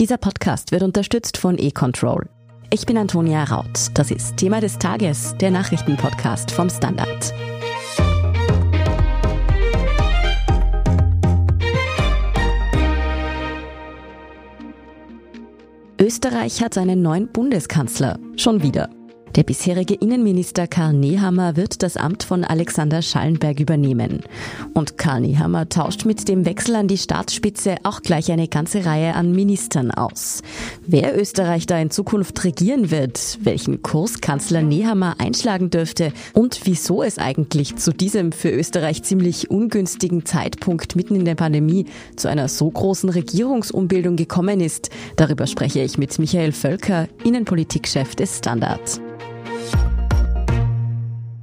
Dieser Podcast wird unterstützt von eControl. Ich bin Antonia Raut. Das ist Thema des Tages, der Nachrichtenpodcast vom Standard. Österreich hat einen neuen Bundeskanzler. Schon wieder. Der bisherige Innenminister Karl Nehammer wird das Amt von Alexander Schallenberg übernehmen. Und Karl Nehammer tauscht mit dem Wechsel an die Staatsspitze auch gleich eine ganze Reihe an Ministern aus. Wer Österreich da in Zukunft regieren wird, welchen Kurs Kanzler Nehammer einschlagen dürfte und wieso es eigentlich zu diesem für Österreich ziemlich ungünstigen Zeitpunkt mitten in der Pandemie zu einer so großen Regierungsumbildung gekommen ist, darüber spreche ich mit Michael Völker, Innenpolitikchef des Standard.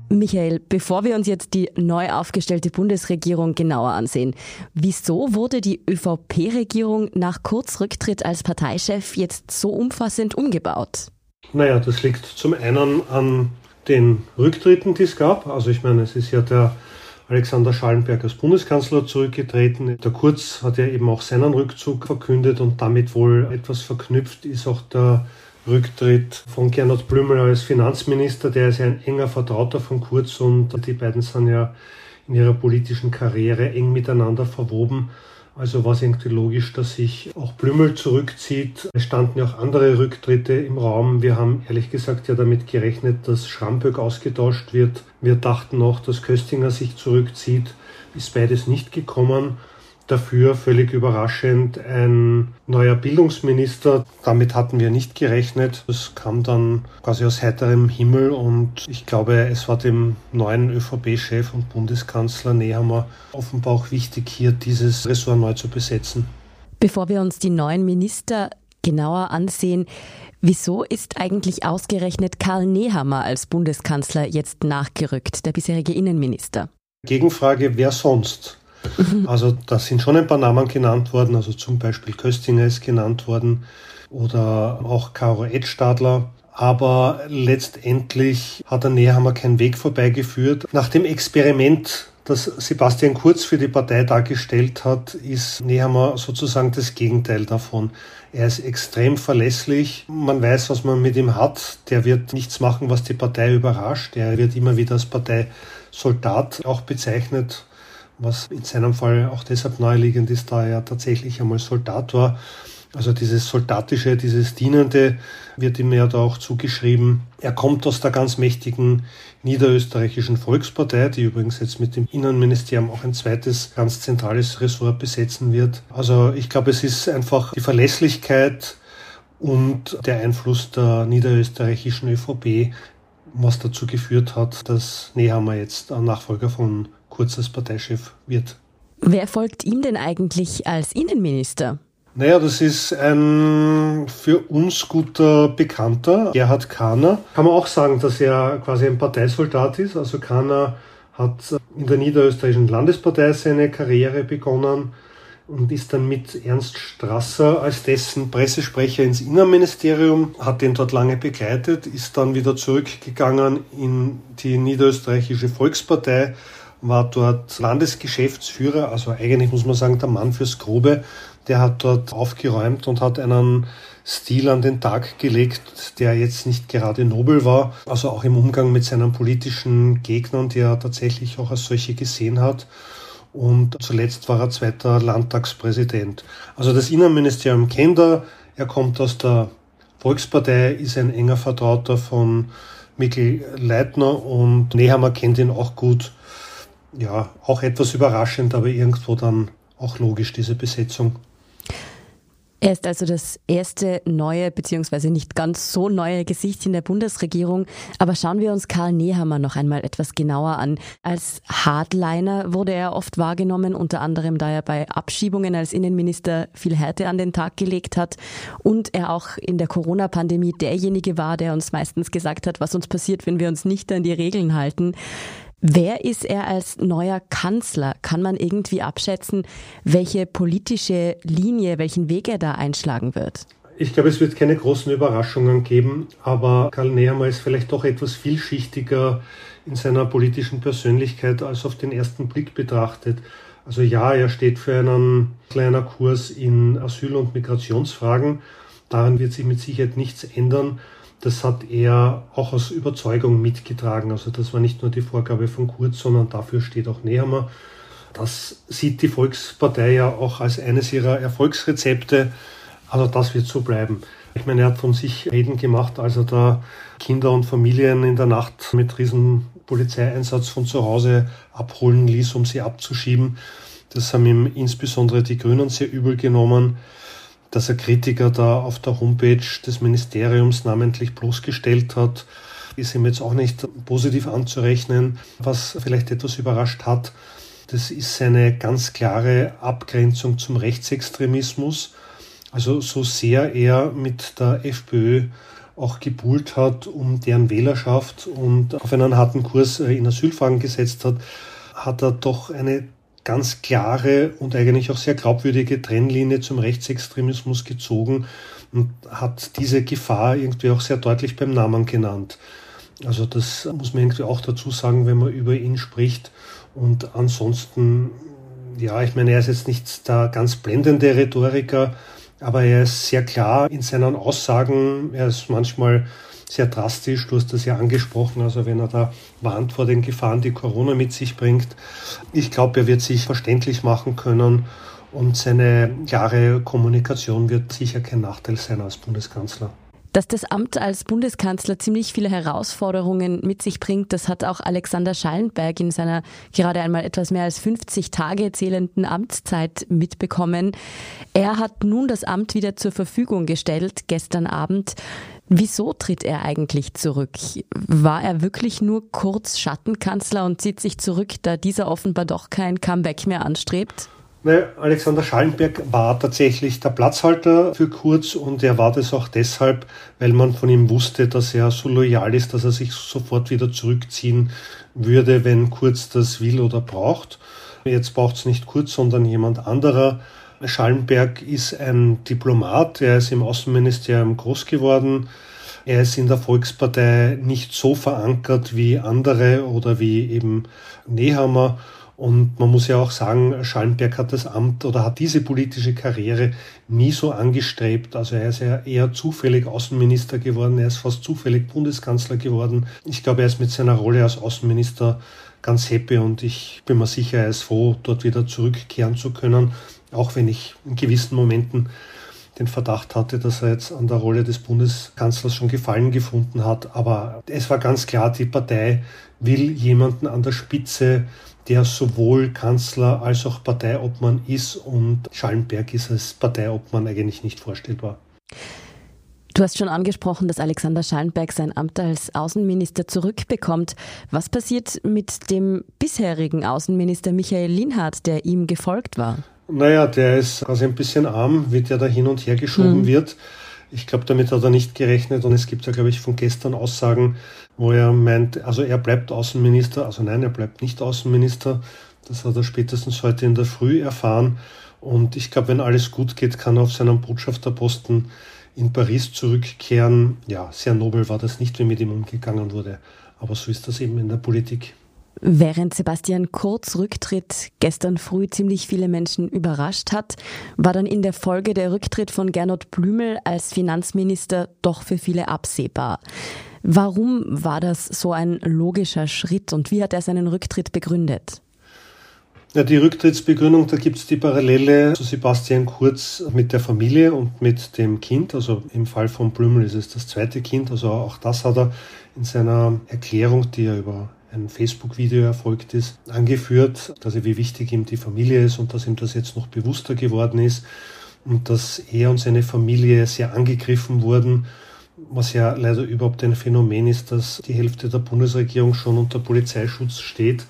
Michael, bevor wir uns jetzt die neu aufgestellte Bundesregierung genauer ansehen, wieso wurde die ÖVP-Regierung nach Kurzrücktritt als Parteichef jetzt so umfassend umgebaut? Naja, das liegt zum einen an den Rücktritten, die es gab. Also ich meine, es ist ja der Alexander Schallenberg als Bundeskanzler zurückgetreten. Der Kurz hat ja eben auch seinen Rückzug verkündet und damit wohl etwas verknüpft ist auch der Rücktritt von Gernot Blümel als Finanzminister, der ist ja ein enger Vertrauter von Kurz und die beiden sind ja in ihrer politischen Karriere eng miteinander verwoben. Also war es irgendwie logisch, dass sich auch Blümel zurückzieht. Es standen ja auch andere Rücktritte im Raum. Wir haben ehrlich gesagt ja damit gerechnet, dass Schramböck ausgetauscht wird. Wir dachten auch, dass Köstinger sich zurückzieht. Ist beides nicht gekommen. Dafür völlig überraschend ein neuer Bildungsminister. Damit hatten wir nicht gerechnet. Das kam dann quasi aus heiterem Himmel und ich glaube, es war dem neuen ÖVP-Chef und Bundeskanzler Nehammer offenbar auch wichtig, hier dieses Ressort neu zu besetzen. Bevor wir uns die neuen Minister genauer ansehen, Wieso ist eigentlich ausgerechnet Karl Nehammer als Bundeskanzler jetzt nachgerückt, der bisherige Innenminister? Gegenfrage, wer sonst? Also da sind schon ein paar Namen genannt worden, also zum Beispiel Köstinger ist genannt worden oder auch Caro Edstadler. Aber letztendlich hat der Nehammer keinen Weg vorbeigeführt. Nach dem Experiment, das Sebastian Kurz für die Partei dargestellt hat, ist Nehammer sozusagen das Gegenteil davon. Er ist extrem verlässlich. Man weiß, was man mit ihm hat. Der wird nichts machen, was die Partei überrascht. Er wird immer wieder als Parteisoldat auch bezeichnet was in seinem Fall auch deshalb naheliegend ist, da er tatsächlich einmal Soldat war. Also dieses Soldatische, dieses Dienende wird ihm ja da auch zugeschrieben. Er kommt aus der ganz mächtigen niederösterreichischen Volkspartei, die übrigens jetzt mit dem Innenministerium auch ein zweites ganz zentrales Ressort besetzen wird. Also ich glaube, es ist einfach die Verlässlichkeit und der Einfluss der niederösterreichischen ÖVP, was dazu geführt hat, dass Nehammer jetzt ein Nachfolger von Kurz als Parteichef wird. Wer folgt ihm denn eigentlich als Innenminister? Naja, das ist ein für uns guter Bekannter, Gerhard Kahner. Kann man auch sagen, dass er quasi ein Parteisoldat ist. Also Kahner hat in der niederösterreichischen Landespartei seine Karriere begonnen und ist dann mit Ernst Strasser als dessen Pressesprecher ins Innenministerium, hat den dort lange begleitet, ist dann wieder zurückgegangen in die niederösterreichische Volkspartei war dort Landesgeschäftsführer, also eigentlich muss man sagen, der Mann fürs Grobe. Der hat dort aufgeräumt und hat einen Stil an den Tag gelegt, der jetzt nicht gerade nobel war, also auch im Umgang mit seinen politischen Gegnern, die er tatsächlich auch als solche gesehen hat. Und zuletzt war er zweiter Landtagspräsident. Also das Innenministerium kennt er. Er kommt aus der Volkspartei, ist ein enger Vertrauter von Mikkel Leitner und Nehammer kennt ihn auch gut ja, auch etwas überraschend, aber irgendwo dann auch logisch, diese Besetzung. Er ist also das erste neue, beziehungsweise nicht ganz so neue Gesicht in der Bundesregierung. Aber schauen wir uns Karl Nehammer noch einmal etwas genauer an. Als Hardliner wurde er oft wahrgenommen, unter anderem da er bei Abschiebungen als Innenminister viel Härte an den Tag gelegt hat und er auch in der Corona-Pandemie derjenige war, der uns meistens gesagt hat, was uns passiert, wenn wir uns nicht an die Regeln halten. Wer ist er als neuer Kanzler? Kann man irgendwie abschätzen, welche politische Linie, welchen Weg er da einschlagen wird? Ich glaube, es wird keine großen Überraschungen geben, aber Karl Nehammer ist vielleicht doch etwas vielschichtiger in seiner politischen Persönlichkeit als auf den ersten Blick betrachtet. Also ja, er steht für einen kleinen Kurs in Asyl- und Migrationsfragen. Daran wird sich mit Sicherheit nichts ändern. Das hat er auch aus Überzeugung mitgetragen. Also das war nicht nur die Vorgabe von Kurz, sondern dafür steht auch Nehammer. Das sieht die Volkspartei ja auch als eines ihrer Erfolgsrezepte. Also das wird so bleiben. Ich meine, er hat von sich Reden gemacht, als er da Kinder und Familien in der Nacht mit riesen Polizeieinsatz von zu Hause abholen ließ, um sie abzuschieben. Das haben ihm insbesondere die Grünen sehr übel genommen dass er Kritiker da auf der Homepage des Ministeriums namentlich bloßgestellt hat, ist ihm jetzt auch nicht positiv anzurechnen. Was vielleicht etwas überrascht hat, das ist seine ganz klare Abgrenzung zum Rechtsextremismus. Also so sehr er mit der FPÖ auch gebuhlt hat um deren Wählerschaft und auf einen harten Kurs in Asylfragen gesetzt hat, hat er doch eine ganz klare und eigentlich auch sehr glaubwürdige Trennlinie zum Rechtsextremismus gezogen und hat diese Gefahr irgendwie auch sehr deutlich beim Namen genannt. Also das muss man irgendwie auch dazu sagen, wenn man über ihn spricht. Und ansonsten, ja, ich meine, er ist jetzt nicht der ganz blendende Rhetoriker, aber er ist sehr klar in seinen Aussagen. Er ist manchmal sehr drastisch. Du hast das ja angesprochen, also wenn er da warnt vor den Gefahren, die Corona mit sich bringt. Ich glaube, er wird sich verständlich machen können und seine klare Kommunikation wird sicher kein Nachteil sein als Bundeskanzler. Dass das Amt als Bundeskanzler ziemlich viele Herausforderungen mit sich bringt, das hat auch Alexander Schallenberg in seiner gerade einmal etwas mehr als 50 Tage zählenden Amtszeit mitbekommen. Er hat nun das Amt wieder zur Verfügung gestellt, gestern Abend. Wieso tritt er eigentlich zurück? War er wirklich nur kurz Schattenkanzler und zieht sich zurück, da dieser offenbar doch kein Comeback mehr anstrebt? Alexander Schallenberg war tatsächlich der Platzhalter für Kurz und er war das auch deshalb, weil man von ihm wusste, dass er so loyal ist, dass er sich sofort wieder zurückziehen würde, wenn Kurz das will oder braucht. Jetzt braucht es nicht Kurz, sondern jemand anderer. Schallenberg ist ein Diplomat, er ist im Außenministerium groß geworden. Er ist in der Volkspartei nicht so verankert wie andere oder wie eben Nehammer. Und man muss ja auch sagen, Schallenberg hat das Amt oder hat diese politische Karriere nie so angestrebt. Also er ist ja eher zufällig Außenminister geworden, er ist fast zufällig Bundeskanzler geworden. Ich glaube, er ist mit seiner Rolle als Außenminister ganz happy und ich bin mir sicher, er ist froh, dort wieder zurückkehren zu können. Auch wenn ich in gewissen Momenten den Verdacht hatte, dass er jetzt an der Rolle des Bundeskanzlers schon Gefallen gefunden hat. Aber es war ganz klar, die Partei will jemanden an der Spitze, der sowohl Kanzler als auch Parteiobmann ist. Und Schallenberg ist als Parteiobmann eigentlich nicht vorstellbar. Du hast schon angesprochen, dass Alexander Schallenberg sein Amt als Außenminister zurückbekommt. Was passiert mit dem bisherigen Außenminister Michael Linhardt, der ihm gefolgt war? Naja, der ist quasi ein bisschen arm, wie der da hin und her geschoben mhm. wird. Ich glaube, damit hat er nicht gerechnet und es gibt ja, glaube ich, von gestern Aussagen, wo er meint, also er bleibt Außenminister, also nein, er bleibt nicht Außenminister. Das hat er spätestens heute in der Früh erfahren. Und ich glaube, wenn alles gut geht, kann er auf seinen Botschafterposten in Paris zurückkehren. Ja, sehr nobel war das nicht, wie mit ihm umgegangen wurde. Aber so ist das eben in der Politik. Während Sebastian Kurz Rücktritt gestern früh ziemlich viele Menschen überrascht hat, war dann in der Folge der Rücktritt von Gernot Blümel als Finanzminister doch für viele absehbar. Warum war das so ein logischer Schritt und wie hat er seinen Rücktritt begründet? Ja, die Rücktrittsbegründung, da gibt es die Parallele zu Sebastian Kurz mit der Familie und mit dem Kind. Also im Fall von Blümel ist es das zweite Kind. Also auch das hat er in seiner Erklärung, die er über ein Facebook-Video erfolgt ist, angeführt, also wie wichtig ihm die Familie ist und dass ihm das jetzt noch bewusster geworden ist und dass er und seine Familie sehr angegriffen wurden, was ja leider überhaupt ein Phänomen ist, dass die Hälfte der Bundesregierung schon unter Polizeischutz steht.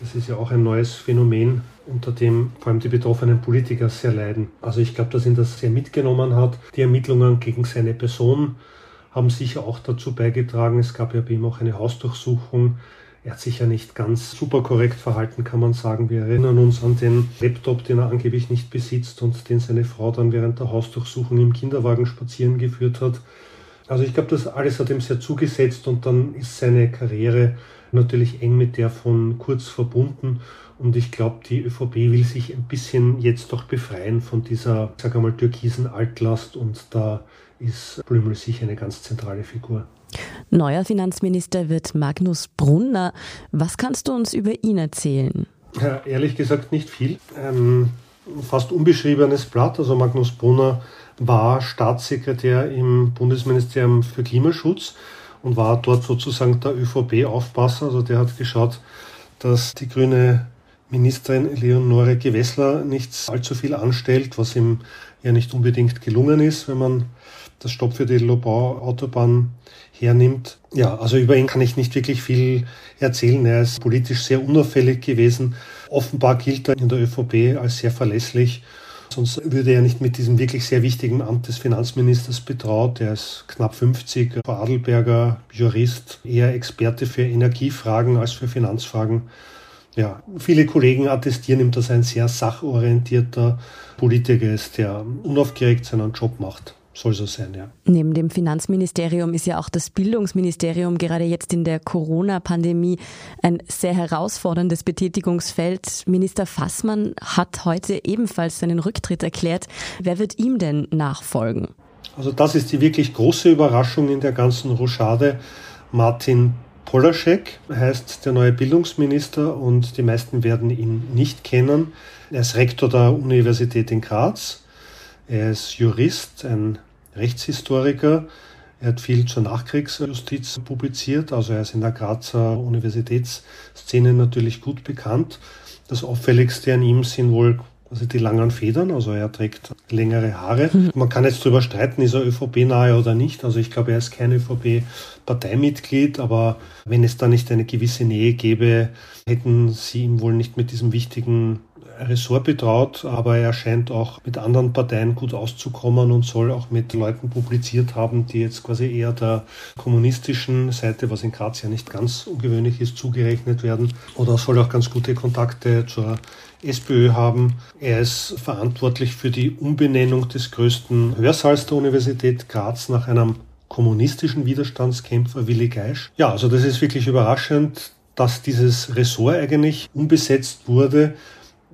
Das ist ja auch ein neues Phänomen, unter dem vor allem die betroffenen Politiker sehr leiden. Also ich glaube, dass ihn das sehr mitgenommen hat. Die Ermittlungen gegen seine Person haben sicher auch dazu beigetragen. Es gab ja bei ihm auch eine Hausdurchsuchung. Er hat sich ja nicht ganz super korrekt verhalten, kann man sagen. Wir erinnern uns an den Laptop, den er angeblich nicht besitzt und den seine Frau dann während der Hausdurchsuchung im Kinderwagen spazieren geführt hat. Also ich glaube, das alles hat ihm sehr zugesetzt und dann ist seine Karriere natürlich eng mit der von Kurz verbunden. Und ich glaube, die ÖVP will sich ein bisschen jetzt doch befreien von dieser, sag einmal, türkisen Altlast und da ist Blümel sicher eine ganz zentrale Figur. Neuer Finanzminister wird Magnus Brunner. Was kannst du uns über ihn erzählen? Ja, ehrlich gesagt nicht viel. Ein fast unbeschriebenes Blatt. Also Magnus Brunner war Staatssekretär im Bundesministerium für Klimaschutz und war dort sozusagen der ÖVP-Aufpasser. Also der hat geschaut, dass die grüne Ministerin Leonore Gewessler nicht allzu viel anstellt, was ihm ja nicht unbedingt gelungen ist, wenn man das Stopp für die Lobau-Autobahn hernimmt. Ja, also über ihn kann ich nicht wirklich viel erzählen. Er ist politisch sehr unauffällig gewesen. Offenbar gilt er in der ÖVP als sehr verlässlich. Sonst würde er nicht mit diesem wirklich sehr wichtigen Amt des Finanzministers betraut. Er ist knapp 50, Frau Adelberger, Jurist, eher Experte für Energiefragen als für Finanzfragen. Ja, viele Kollegen attestieren ihm, dass er ein sehr sachorientierter Politiker ist, der unaufgeregt seinen Job macht soll so sein, ja. Neben dem Finanzministerium ist ja auch das Bildungsministerium gerade jetzt in der Corona-Pandemie ein sehr herausforderndes Betätigungsfeld. Minister Fassmann hat heute ebenfalls seinen Rücktritt erklärt. Wer wird ihm denn nachfolgen? Also das ist die wirklich große Überraschung in der ganzen Rochade. Martin Polaschek heißt der neue Bildungsminister und die meisten werden ihn nicht kennen. Er ist Rektor der Universität in Graz. Er ist Jurist, ein Rechtshistoriker. Er hat viel zur Nachkriegsjustiz publiziert, also er ist in der Grazer Universitätsszene natürlich gut bekannt. Das auffälligste an ihm sind wohl also die langen Federn, also er trägt längere Haare. Mhm. Man kann jetzt darüber streiten, ist er ÖVP-nahe oder nicht. Also ich glaube, er ist kein ÖVP-Parteimitglied, aber wenn es da nicht eine gewisse Nähe gäbe, hätten sie ihm wohl nicht mit diesem wichtigen Ressort betraut, aber er scheint auch mit anderen Parteien gut auszukommen und soll auch mit Leuten publiziert haben, die jetzt quasi eher der kommunistischen Seite, was in Graz ja nicht ganz ungewöhnlich ist, zugerechnet werden. Oder soll auch ganz gute Kontakte zur SPÖ haben. Er ist verantwortlich für die Umbenennung des größten Hörsaals der Universität Graz nach einem kommunistischen Widerstandskämpfer Willi Geisch. Ja, also das ist wirklich überraschend, dass dieses Ressort eigentlich umbesetzt wurde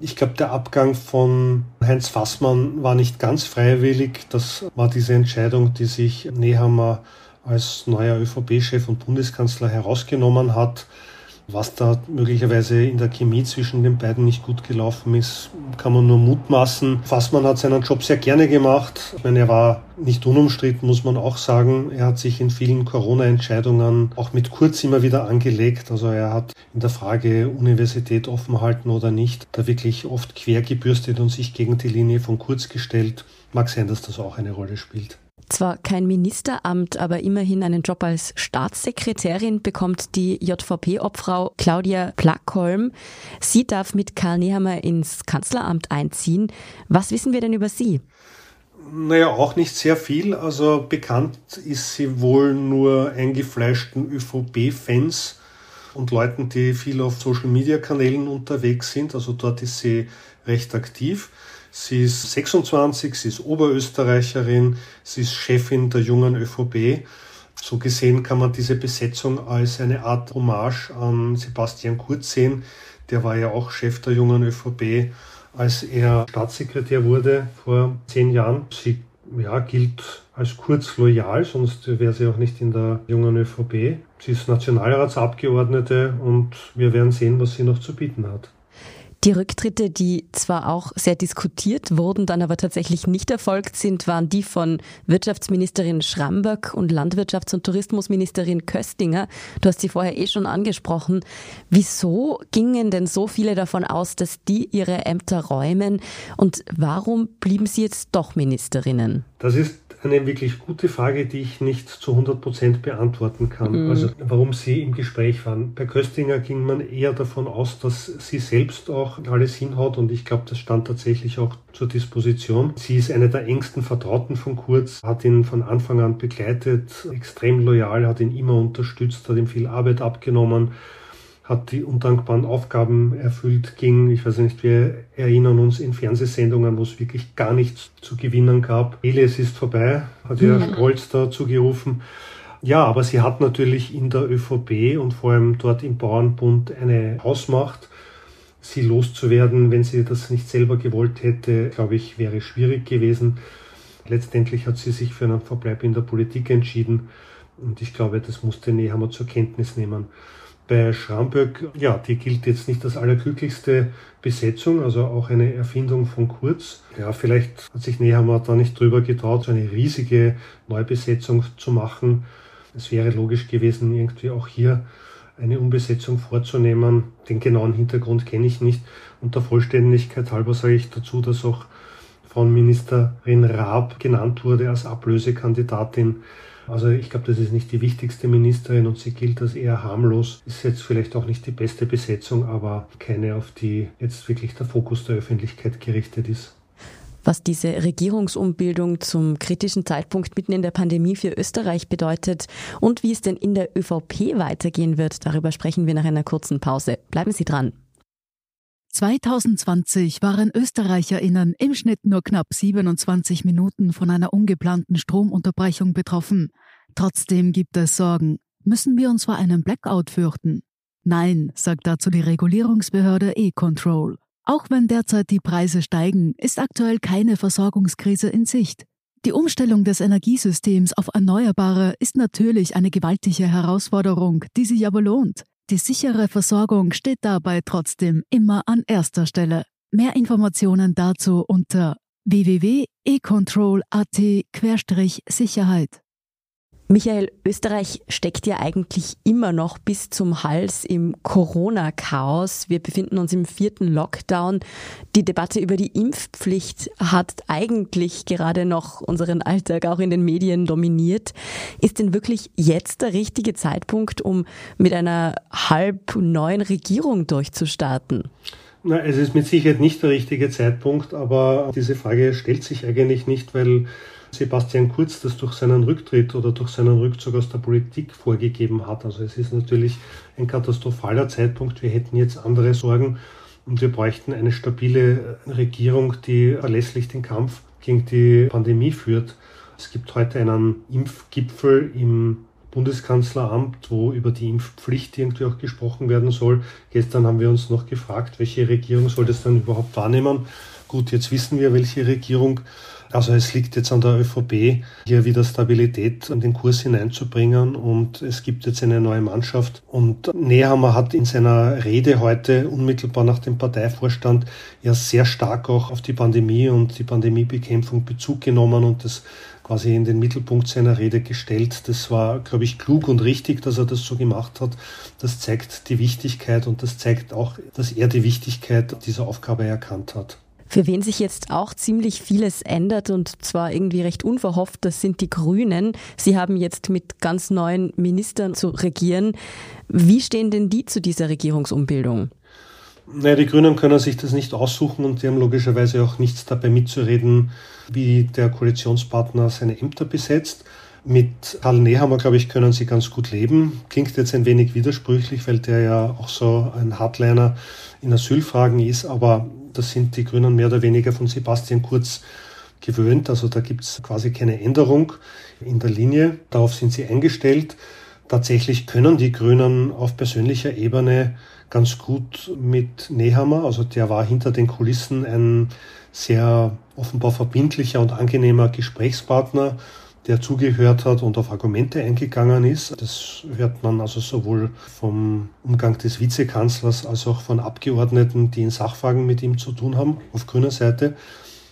ich glaube, der Abgang von Heinz Fassmann war nicht ganz freiwillig. Das war diese Entscheidung, die sich Nehammer als neuer ÖVP-Chef und Bundeskanzler herausgenommen hat. Was da möglicherweise in der Chemie zwischen den beiden nicht gut gelaufen ist, kann man nur mutmaßen. Fassmann hat seinen Job sehr gerne gemacht. Ich meine, er war nicht unumstritten, muss man auch sagen. Er hat sich in vielen Corona-Entscheidungen auch mit Kurz immer wieder angelegt. Also er hat in der Frage Universität offen halten oder nicht, da wirklich oft quer gebürstet und sich gegen die Linie von Kurz gestellt. Mag sein, dass das auch eine Rolle spielt. Zwar kein Ministeramt, aber immerhin einen Job als Staatssekretärin bekommt die JVP-Obfrau Claudia Plackholm. Sie darf mit Karl Nehammer ins Kanzleramt einziehen. Was wissen wir denn über sie? Naja, auch nicht sehr viel. Also bekannt ist sie wohl nur eingefleischten ÖVP-Fans und Leuten, die viel auf Social-Media-Kanälen unterwegs sind. Also dort ist sie recht aktiv. Sie ist 26, sie ist Oberösterreicherin, sie ist Chefin der jungen ÖVP. So gesehen kann man diese Besetzung als eine Art Hommage an Sebastian Kurz sehen. Der war ja auch Chef der jungen ÖVP, als er Staatssekretär wurde vor zehn Jahren. Sie ja, gilt als Kurz loyal, sonst wäre sie auch nicht in der jungen ÖVP. Sie ist Nationalratsabgeordnete und wir werden sehen, was sie noch zu bieten hat. Die Rücktritte, die zwar auch sehr diskutiert wurden, dann aber tatsächlich nicht erfolgt sind, waren die von Wirtschaftsministerin Schramböck und Landwirtschafts- und Tourismusministerin Köstinger. Du hast sie vorher eh schon angesprochen. Wieso gingen denn so viele davon aus, dass die ihre Ämter räumen? Und warum blieben sie jetzt doch Ministerinnen? Das ist eine wirklich gute Frage, die ich nicht zu 100 Prozent beantworten kann. Mhm. Also warum Sie im Gespräch waren. Bei Köstinger ging man eher davon aus, dass sie selbst auch alles hinhaut und ich glaube, das stand tatsächlich auch zur Disposition. Sie ist eine der engsten Vertrauten von Kurz, hat ihn von Anfang an begleitet, extrem loyal, hat ihn immer unterstützt, hat ihm viel Arbeit abgenommen hat die undankbaren Aufgaben erfüllt, ging, ich weiß nicht, wir erinnern uns in Fernsehsendungen, wo es wirklich gar nichts zu gewinnen gab. Elias ist vorbei, hat ja mhm. Stolz dazu gerufen. Ja, aber sie hat natürlich in der ÖVP und vor allem dort im Bauernbund eine Hausmacht. Sie loszuwerden, wenn sie das nicht selber gewollt hätte, glaube ich, wäre schwierig gewesen. Letztendlich hat sie sich für einen Verbleib in der Politik entschieden und ich glaube, das musste Nehammer zur Kenntnis nehmen. Bei Schramböck, ja, die gilt jetzt nicht als allerglücklichste Besetzung, also auch eine Erfindung von Kurz. Ja, vielleicht hat sich Nehammer da nicht drüber getraut, so eine riesige Neubesetzung zu machen. Es wäre logisch gewesen, irgendwie auch hier eine Umbesetzung vorzunehmen. Den genauen Hintergrund kenne ich nicht. Und der Vollständigkeit halber sage ich dazu, dass auch von Ministerin Raab genannt wurde als Ablösekandidatin. Also ich glaube, das ist nicht die wichtigste Ministerin und sie gilt als eher harmlos. Ist jetzt vielleicht auch nicht die beste Besetzung, aber keine, auf die jetzt wirklich der Fokus der Öffentlichkeit gerichtet ist. Was diese Regierungsumbildung zum kritischen Zeitpunkt mitten in der Pandemie für Österreich bedeutet und wie es denn in der ÖVP weitergehen wird, darüber sprechen wir nach einer kurzen Pause. Bleiben Sie dran. 2020 waren Österreicherinnen im Schnitt nur knapp 27 Minuten von einer ungeplanten Stromunterbrechung betroffen. Trotzdem gibt es Sorgen. Müssen wir uns vor einem Blackout fürchten? Nein, sagt dazu die Regulierungsbehörde E-Control. Auch wenn derzeit die Preise steigen, ist aktuell keine Versorgungskrise in Sicht. Die Umstellung des Energiesystems auf Erneuerbare ist natürlich eine gewaltige Herausforderung, die sich aber lohnt. Die sichere Versorgung steht dabei trotzdem immer an erster Stelle. Mehr Informationen dazu unter www.econtrol.at-sicherheit. Michael, Österreich steckt ja eigentlich immer noch bis zum Hals im Corona-Chaos. Wir befinden uns im vierten Lockdown. Die Debatte über die Impfpflicht hat eigentlich gerade noch unseren Alltag auch in den Medien dominiert. Ist denn wirklich jetzt der richtige Zeitpunkt, um mit einer halb neuen Regierung durchzustarten? Na, es ist mit Sicherheit nicht der richtige Zeitpunkt, aber diese Frage stellt sich eigentlich nicht, weil Sebastian Kurz das durch seinen Rücktritt oder durch seinen Rückzug aus der Politik vorgegeben hat. Also es ist natürlich ein katastrophaler Zeitpunkt. Wir hätten jetzt andere Sorgen und wir bräuchten eine stabile Regierung, die verlässlich den Kampf gegen die Pandemie führt. Es gibt heute einen Impfgipfel im Bundeskanzleramt, wo über die Impfpflicht irgendwie auch gesprochen werden soll. Gestern haben wir uns noch gefragt, welche Regierung soll das dann überhaupt wahrnehmen. Gut, jetzt wissen wir, welche Regierung also es liegt jetzt an der ÖVP, hier wieder Stabilität an den Kurs hineinzubringen und es gibt jetzt eine neue Mannschaft. Und Nehammer hat in seiner Rede heute unmittelbar nach dem Parteivorstand ja sehr stark auch auf die Pandemie und die Pandemiebekämpfung Bezug genommen und das quasi in den Mittelpunkt seiner Rede gestellt. Das war, glaube ich, klug und richtig, dass er das so gemacht hat. Das zeigt die Wichtigkeit und das zeigt auch, dass er die Wichtigkeit dieser Aufgabe erkannt hat. Für wen sich jetzt auch ziemlich vieles ändert und zwar irgendwie recht unverhofft, das sind die Grünen. Sie haben jetzt mit ganz neuen Ministern zu regieren. Wie stehen denn die zu dieser Regierungsumbildung? Naja, die Grünen können sich das nicht aussuchen und die haben logischerweise auch nichts dabei mitzureden, wie der Koalitionspartner seine Ämter besetzt. Mit Karl Nehammer, glaube ich, können sie ganz gut leben. Klingt jetzt ein wenig widersprüchlich, weil der ja auch so ein Hardliner in Asylfragen ist, aber das sind die Grünen mehr oder weniger von Sebastian Kurz gewöhnt. Also da gibt es quasi keine Änderung in der Linie. Darauf sind sie eingestellt. Tatsächlich können die Grünen auf persönlicher Ebene ganz gut mit Nehammer, also der war hinter den Kulissen ein sehr offenbar verbindlicher und angenehmer Gesprächspartner, der zugehört hat und auf Argumente eingegangen ist. Das hört man also sowohl vom Umgang des Vizekanzlers als auch von Abgeordneten, die in Sachfragen mit ihm zu tun haben, auf grüner Seite.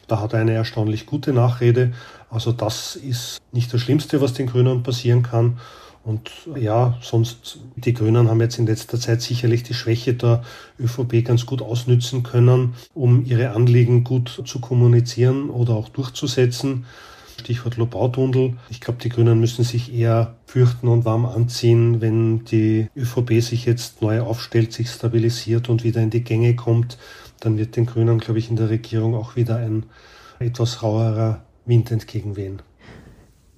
Da hat er eine erstaunlich gute Nachrede. Also das ist nicht das Schlimmste, was den Grünen passieren kann. Und ja, sonst, die Grünen haben jetzt in letzter Zeit sicherlich die Schwäche der ÖVP ganz gut ausnützen können, um ihre Anliegen gut zu kommunizieren oder auch durchzusetzen. Stichwort Lobautunnel. Ich glaube, die Grünen müssen sich eher fürchten und warm anziehen, wenn die ÖVP sich jetzt neu aufstellt, sich stabilisiert und wieder in die Gänge kommt. Dann wird den Grünen, glaube ich, in der Regierung auch wieder ein etwas rauerer Wind entgegenwehen.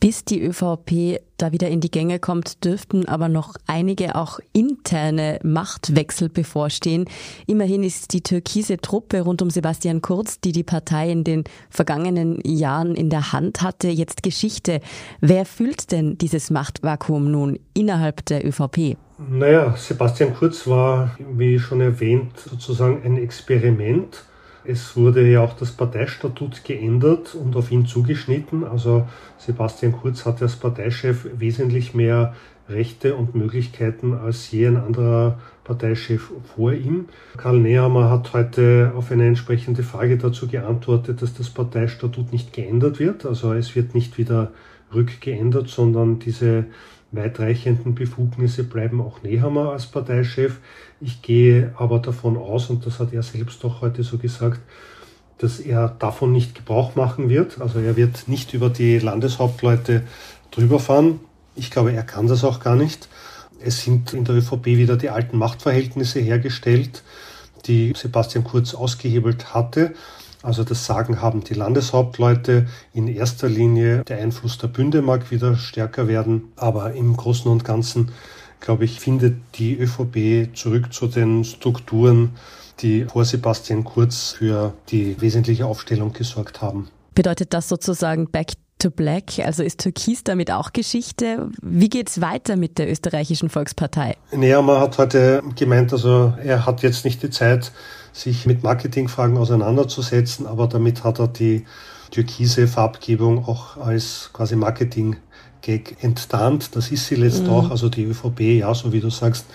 Bis die ÖVP da wieder in die Gänge kommt, dürften aber noch einige auch interne Machtwechsel bevorstehen. Immerhin ist die türkise Truppe rund um Sebastian Kurz, die die Partei in den vergangenen Jahren in der Hand hatte, jetzt Geschichte. Wer füllt denn dieses Machtvakuum nun innerhalb der ÖVP? Naja, Sebastian Kurz war, wie schon erwähnt, sozusagen ein Experiment es wurde ja auch das Parteistatut geändert und auf ihn zugeschnitten. Also Sebastian Kurz hatte als Parteichef wesentlich mehr Rechte und Möglichkeiten als je ein anderer Parteichef vor ihm. Karl Nehammer hat heute auf eine entsprechende Frage dazu geantwortet, dass das Parteistatut nicht geändert wird. Also es wird nicht wieder rückgeändert, sondern diese weitreichenden Befugnisse bleiben auch Nehammer als Parteichef. Ich gehe aber davon aus, und das hat er selbst auch heute so gesagt, dass er davon nicht Gebrauch machen wird. Also er wird nicht über die Landeshauptleute drüber fahren. Ich glaube, er kann das auch gar nicht. Es sind in der ÖVP wieder die alten Machtverhältnisse hergestellt, die Sebastian Kurz ausgehebelt hatte. Also das Sagen haben die Landeshauptleute in erster Linie. Der Einfluss der Bünde mag wieder stärker werden, aber im Großen und Ganzen, glaube ich, findet die ÖVP zurück zu den Strukturen, die vor Sebastian Kurz für die wesentliche Aufstellung gesorgt haben. Bedeutet das sozusagen Back to Black? Also ist Türkis damit auch Geschichte? Wie geht es weiter mit der österreichischen Volkspartei? Naja, man hat heute gemeint, also er hat jetzt nicht die Zeit, sich mit Marketingfragen auseinanderzusetzen, aber damit hat er die türkise Farbgebung auch als quasi Marketing-Gag enttarnt. Das ist sie letzt mhm. auch. Also die ÖVP, ja, so wie du sagst,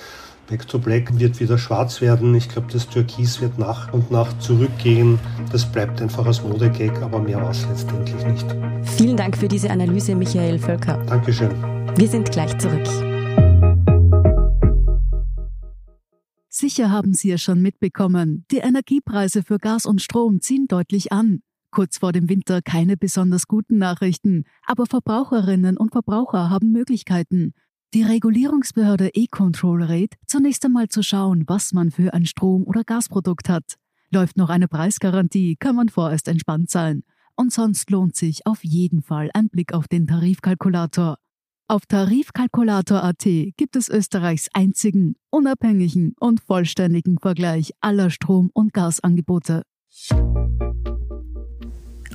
Back to Black wird wieder schwarz werden. Ich glaube, das Türkis wird nach und nach zurückgehen. Das bleibt einfach als Modegag, aber mehr war es letztendlich nicht. Vielen Dank für diese Analyse, Michael Völker. Dankeschön. Wir sind gleich zurück. Sicher haben Sie es schon mitbekommen, die Energiepreise für Gas und Strom ziehen deutlich an. Kurz vor dem Winter keine besonders guten Nachrichten, aber Verbraucherinnen und Verbraucher haben Möglichkeiten. Die Regulierungsbehörde E-Control rät, zunächst einmal zu schauen, was man für ein Strom- oder Gasprodukt hat. Läuft noch eine Preisgarantie, kann man vorerst entspannt sein. Und sonst lohnt sich auf jeden Fall ein Blick auf den Tarifkalkulator. Auf Tarifkalkulator.at gibt es Österreichs einzigen, unabhängigen und vollständigen Vergleich aller Strom- und Gasangebote.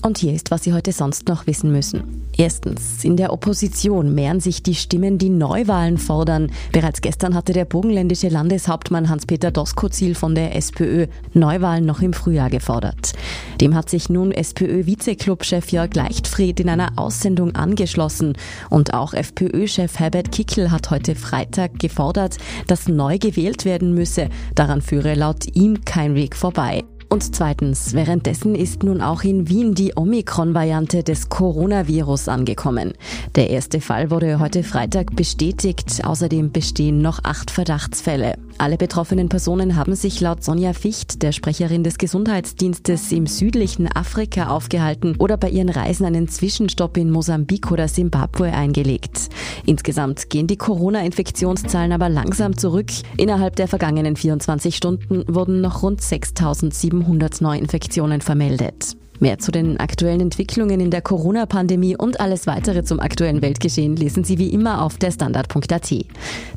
Und hier ist, was Sie heute sonst noch wissen müssen. Erstens, in der Opposition mehren sich die Stimmen, die Neuwahlen fordern. Bereits gestern hatte der burgenländische Landeshauptmann Hans-Peter Doskozil von der SPÖ Neuwahlen noch im Frühjahr gefordert. Dem hat sich nun SPÖ-Vizeclub-Chef Jörg Leichtfried in einer Aussendung angeschlossen. Und auch FPÖ-Chef Herbert Kickl hat heute Freitag gefordert, dass neu gewählt werden müsse. Daran führe laut ihm kein Weg vorbei. Und zweitens, währenddessen ist nun auch in Wien die Omikron-Variante des Coronavirus angekommen. Der erste Fall wurde heute Freitag bestätigt. Außerdem bestehen noch acht Verdachtsfälle. Alle betroffenen Personen haben sich laut Sonja Ficht, der Sprecherin des Gesundheitsdienstes im südlichen Afrika aufgehalten oder bei ihren Reisen einen Zwischenstopp in Mosambik oder Simbabwe eingelegt. Insgesamt gehen die Corona-Infektionszahlen aber langsam zurück. Innerhalb der vergangenen 24 Stunden wurden noch rund 6700 Neuinfektionen vermeldet. Mehr zu den aktuellen Entwicklungen in der Corona-Pandemie und alles weitere zum aktuellen Weltgeschehen lesen Sie wie immer auf der Standard.at.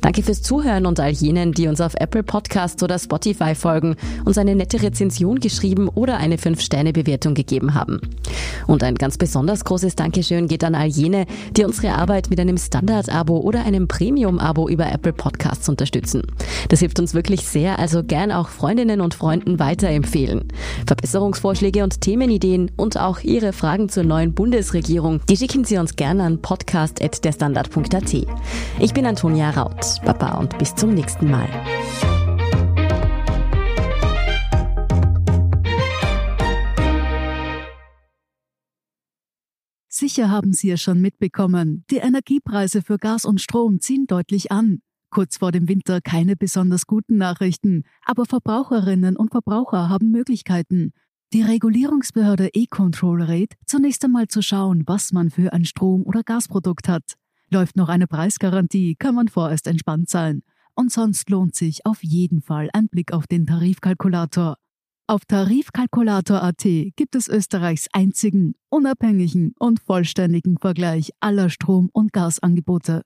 Danke fürs Zuhören und all jenen, die uns auf Apple Podcasts oder Spotify folgen, uns eine nette Rezension geschrieben oder eine 5-Sterne-Bewertung gegeben haben. Und ein ganz besonders großes Dankeschön geht an all jene, die unsere Arbeit mit einem Standard-Abo oder einem Premium-Abo über Apple Podcasts unterstützen. Das hilft uns wirklich sehr, also gern auch Freundinnen und Freunden weiterempfehlen. Verbesserungsvorschläge und Themenideen Ideen und auch Ihre Fragen zur neuen Bundesregierung, die schicken Sie uns gerne an podcast.derstandard.at. Ich bin Antonia Raut. Baba und bis zum nächsten Mal. Sicher haben Sie es schon mitbekommen, die Energiepreise für Gas und Strom ziehen deutlich an. Kurz vor dem Winter keine besonders guten Nachrichten, aber Verbraucherinnen und Verbraucher haben Möglichkeiten. Die Regulierungsbehörde E-Control rät, zunächst einmal zu schauen, was man für ein Strom- oder Gasprodukt hat. Läuft noch eine Preisgarantie, kann man vorerst entspannt sein. Und sonst lohnt sich auf jeden Fall ein Blick auf den Tarifkalkulator. Auf Tarifkalkulator.at gibt es Österreichs einzigen, unabhängigen und vollständigen Vergleich aller Strom- und Gasangebote.